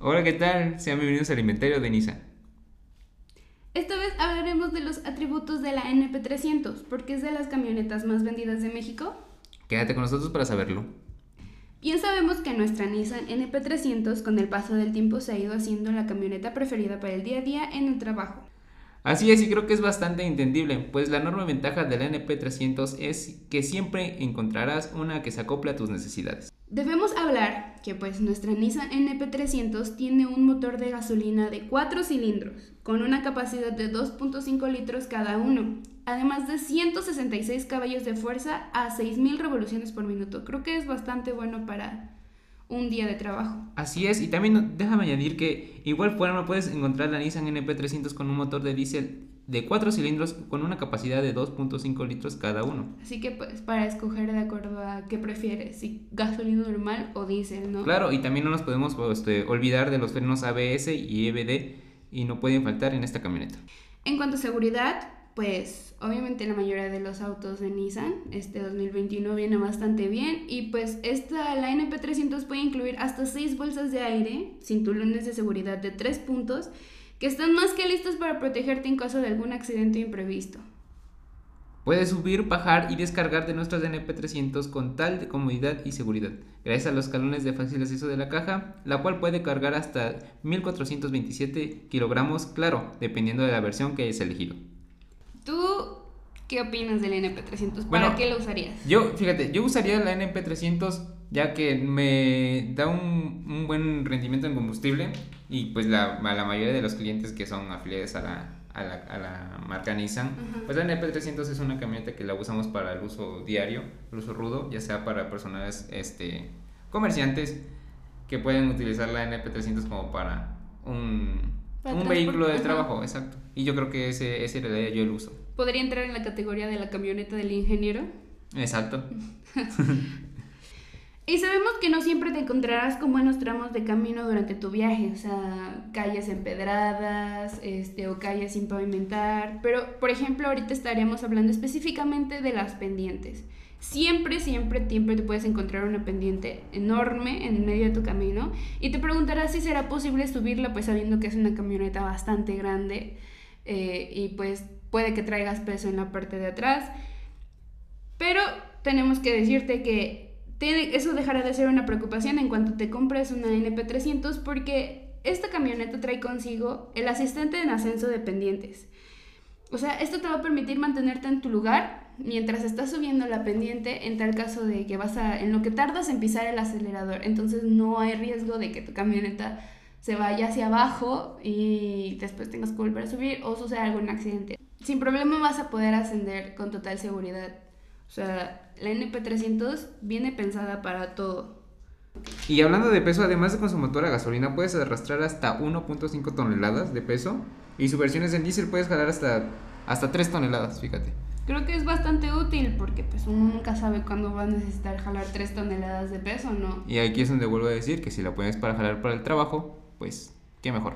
Hola, ¿qué tal? Sean bienvenidos al inventario de Nissan. Esta vez hablaremos de los atributos de la NP300, porque es de las camionetas más vendidas de México. Quédate con nosotros para saberlo. Bien sabemos que nuestra Nissan NP300 con el paso del tiempo se ha ido haciendo la camioneta preferida para el día a día en el trabajo. Así es, y creo que es bastante entendible, pues la enorme ventaja de la NP300 es que siempre encontrarás una que se acople a tus necesidades. Debemos hablar que pues nuestra Nissan NP300 tiene un motor de gasolina de 4 cilindros, con una capacidad de 2.5 litros cada uno, además de 166 caballos de fuerza a 6.000 revoluciones por minuto. Creo que es bastante bueno para un día de trabajo. Así es, y también déjame añadir que igual no puedes encontrar la Nissan NP300 con un motor de diésel de 4 cilindros con una capacidad de 2.5 litros cada uno. Así que pues para escoger de acuerdo a qué prefieres, si gasolina normal o diésel, ¿no? Claro, y también no nos podemos este, olvidar de los frenos ABS y EBD y no pueden faltar en esta camioneta. En cuanto a seguridad, pues obviamente la mayoría de los autos de Nissan este 2021 viene bastante bien y pues esta la NP300 puede incluir hasta 6 bolsas de aire, cinturones de seguridad de 3 puntos que están más que listos para protegerte en caso de algún accidente imprevisto. Puedes subir, bajar y descargar de nuestras NP300 con tal de comodidad y seguridad, gracias a los escalones de fácil acceso de la caja, la cual puede cargar hasta 1427 kilogramos, claro, dependiendo de la versión que hayas elegido. ¿Tú qué opinas del NP300? ¿Para qué lo usarías? Yo, fíjate, yo usaría la NP300 ya que me da un, buen rendimiento en combustible y pues la, la mayoría de los clientes que son afiliados a la, a la, a la marca Nissan, pues la NP300 es una camioneta que la usamos para el uso diario, el uso rudo, ya sea para personas este, comerciantes que pueden utilizar la NP300 como para un un vehículo de trabajo, exacto. Y yo creo que ese, ese sería yo el uso. ¿Podría entrar en la categoría de la camioneta del ingeniero? Exacto. y sabemos que no siempre te encontrarás con buenos tramos de camino durante tu viaje, o sea, calles empedradas, este, o calles sin pavimentar, pero por ejemplo ahorita estaríamos hablando específicamente de las pendientes. Siempre, siempre, siempre te puedes encontrar una pendiente enorme en medio de tu camino y te preguntarás si será posible subirla, pues sabiendo que es una camioneta bastante grande eh, y pues puede que traigas peso en la parte de atrás. Pero tenemos que decirte que eso dejará de ser una preocupación en cuanto te compres una NP300 porque esta camioneta trae consigo el asistente en ascenso de pendientes. O sea, esto te va a permitir mantenerte en tu lugar mientras estás subiendo la pendiente en tal caso de que vas a, en lo que tardas en pisar el acelerador, entonces no hay riesgo de que tu camioneta se vaya hacia abajo y después tengas que volver a subir o suceda algún accidente. Sin problema vas a poder ascender con total seguridad. O sea, la NP300 viene pensada para todo. Y hablando de peso, además de con su motor a gasolina, puedes arrastrar hasta 1.5 toneladas de peso. Y su versión es en diésel, puedes jalar hasta, hasta 3 toneladas, fíjate creo que es bastante útil porque pues uno nunca sabe cuándo va a necesitar jalar 3 toneladas de peso, ¿no? Y aquí es donde vuelvo a decir que si la pones para jalar para el trabajo, pues qué mejor.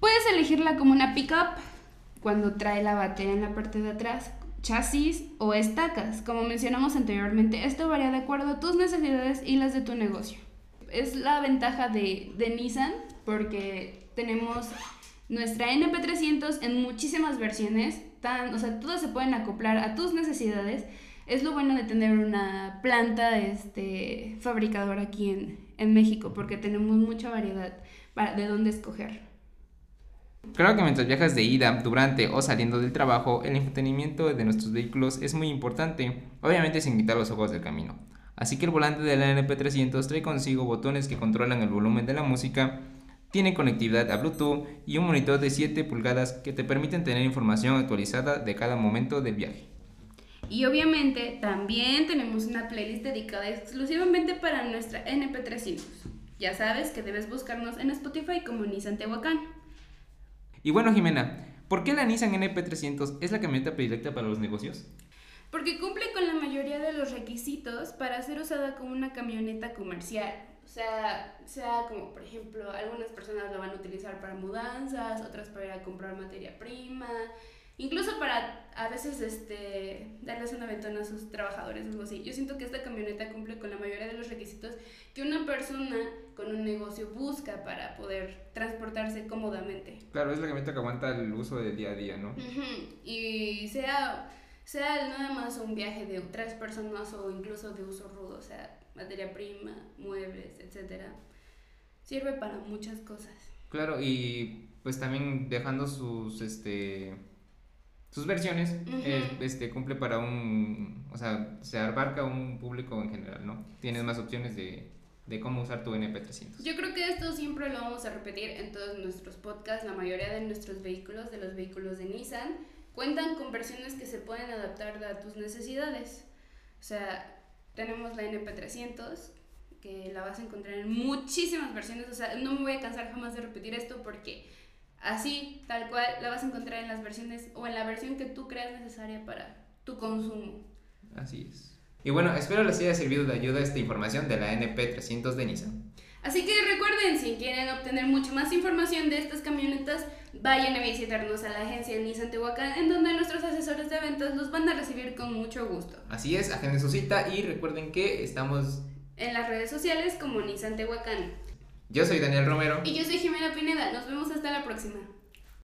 Puedes elegirla como una pickup cuando trae la batería en la parte de atrás, chasis o estacas. Como mencionamos anteriormente, esto varía de acuerdo a tus necesidades y las de tu negocio. Es la ventaja de, de Nissan porque tenemos nuestra NP300 en muchísimas versiones o sea, todas se pueden acoplar a tus necesidades. Es lo bueno de tener una planta este, fabricadora aquí en, en México, porque tenemos mucha variedad para, de dónde escoger. Creo que mientras viajas de ida, durante o saliendo del trabajo, el entretenimiento de nuestros vehículos es muy importante, obviamente sin quitar los ojos del camino. Así que el volante de la NP300 trae consigo botones que controlan el volumen de la música tiene conectividad a Bluetooth y un monitor de 7 pulgadas que te permiten tener información actualizada de cada momento del viaje. Y obviamente también tenemos una playlist dedicada exclusivamente para nuestra NP300. Ya sabes que debes buscarnos en Spotify como Nissan Tehuacán. Y bueno, Jimena, ¿por qué la Nissan NP300 es la camioneta predilecta para los negocios? Porque cumple con la mayoría de los requisitos para ser usada como una camioneta comercial o sea, sea como, por ejemplo, algunas personas lo van a utilizar para mudanzas, otras para ir a comprar materia prima, incluso para a veces este, darles una ventana a sus trabajadores o algo así. Yo siento que esta camioneta cumple con la requisitos que una persona con un negocio busca para poder transportarse cómodamente. Claro, es la camioneta que aguanta el uso del día a día, ¿no? Y sea, sea nada más un viaje de tres personas o incluso de uso rudo, o sea, materia prima, muebles, etcétera, sirve para muchas cosas. Claro, y pues también dejando sus, este sus versiones, eh, este, cumple para un, o sea, se abarca un público en general, ¿no? Tienes más opciones de, de cómo usar tu NP300. Yo creo que esto siempre lo vamos a repetir en todos nuestros podcasts, la mayoría de nuestros vehículos, de los vehículos de Nissan, cuentan con versiones que se pueden adaptar a tus necesidades. O sea, tenemos la NP300, que la vas a encontrar en muchísimas versiones, o sea, no me voy a cansar jamás de repetir esto porque Así, tal cual, la vas a encontrar en las versiones o en la versión que tú creas necesaria para tu consumo. Así es. Y bueno, espero les haya servido de ayuda esta información de la NP300 de Nissan. Así que recuerden, si quieren obtener mucho más información de estas camionetas, vayan a visitarnos a la agencia Nissan Tehuacán, en donde nuestros asesores de ventas los van a recibir con mucho gusto. Así es, agenden su cita y recuerden que estamos en las redes sociales como Nissan Tehuacán. Yo soy Daniel Romero. Y yo soy Jimena Pineda. Nos vemos hasta la próxima.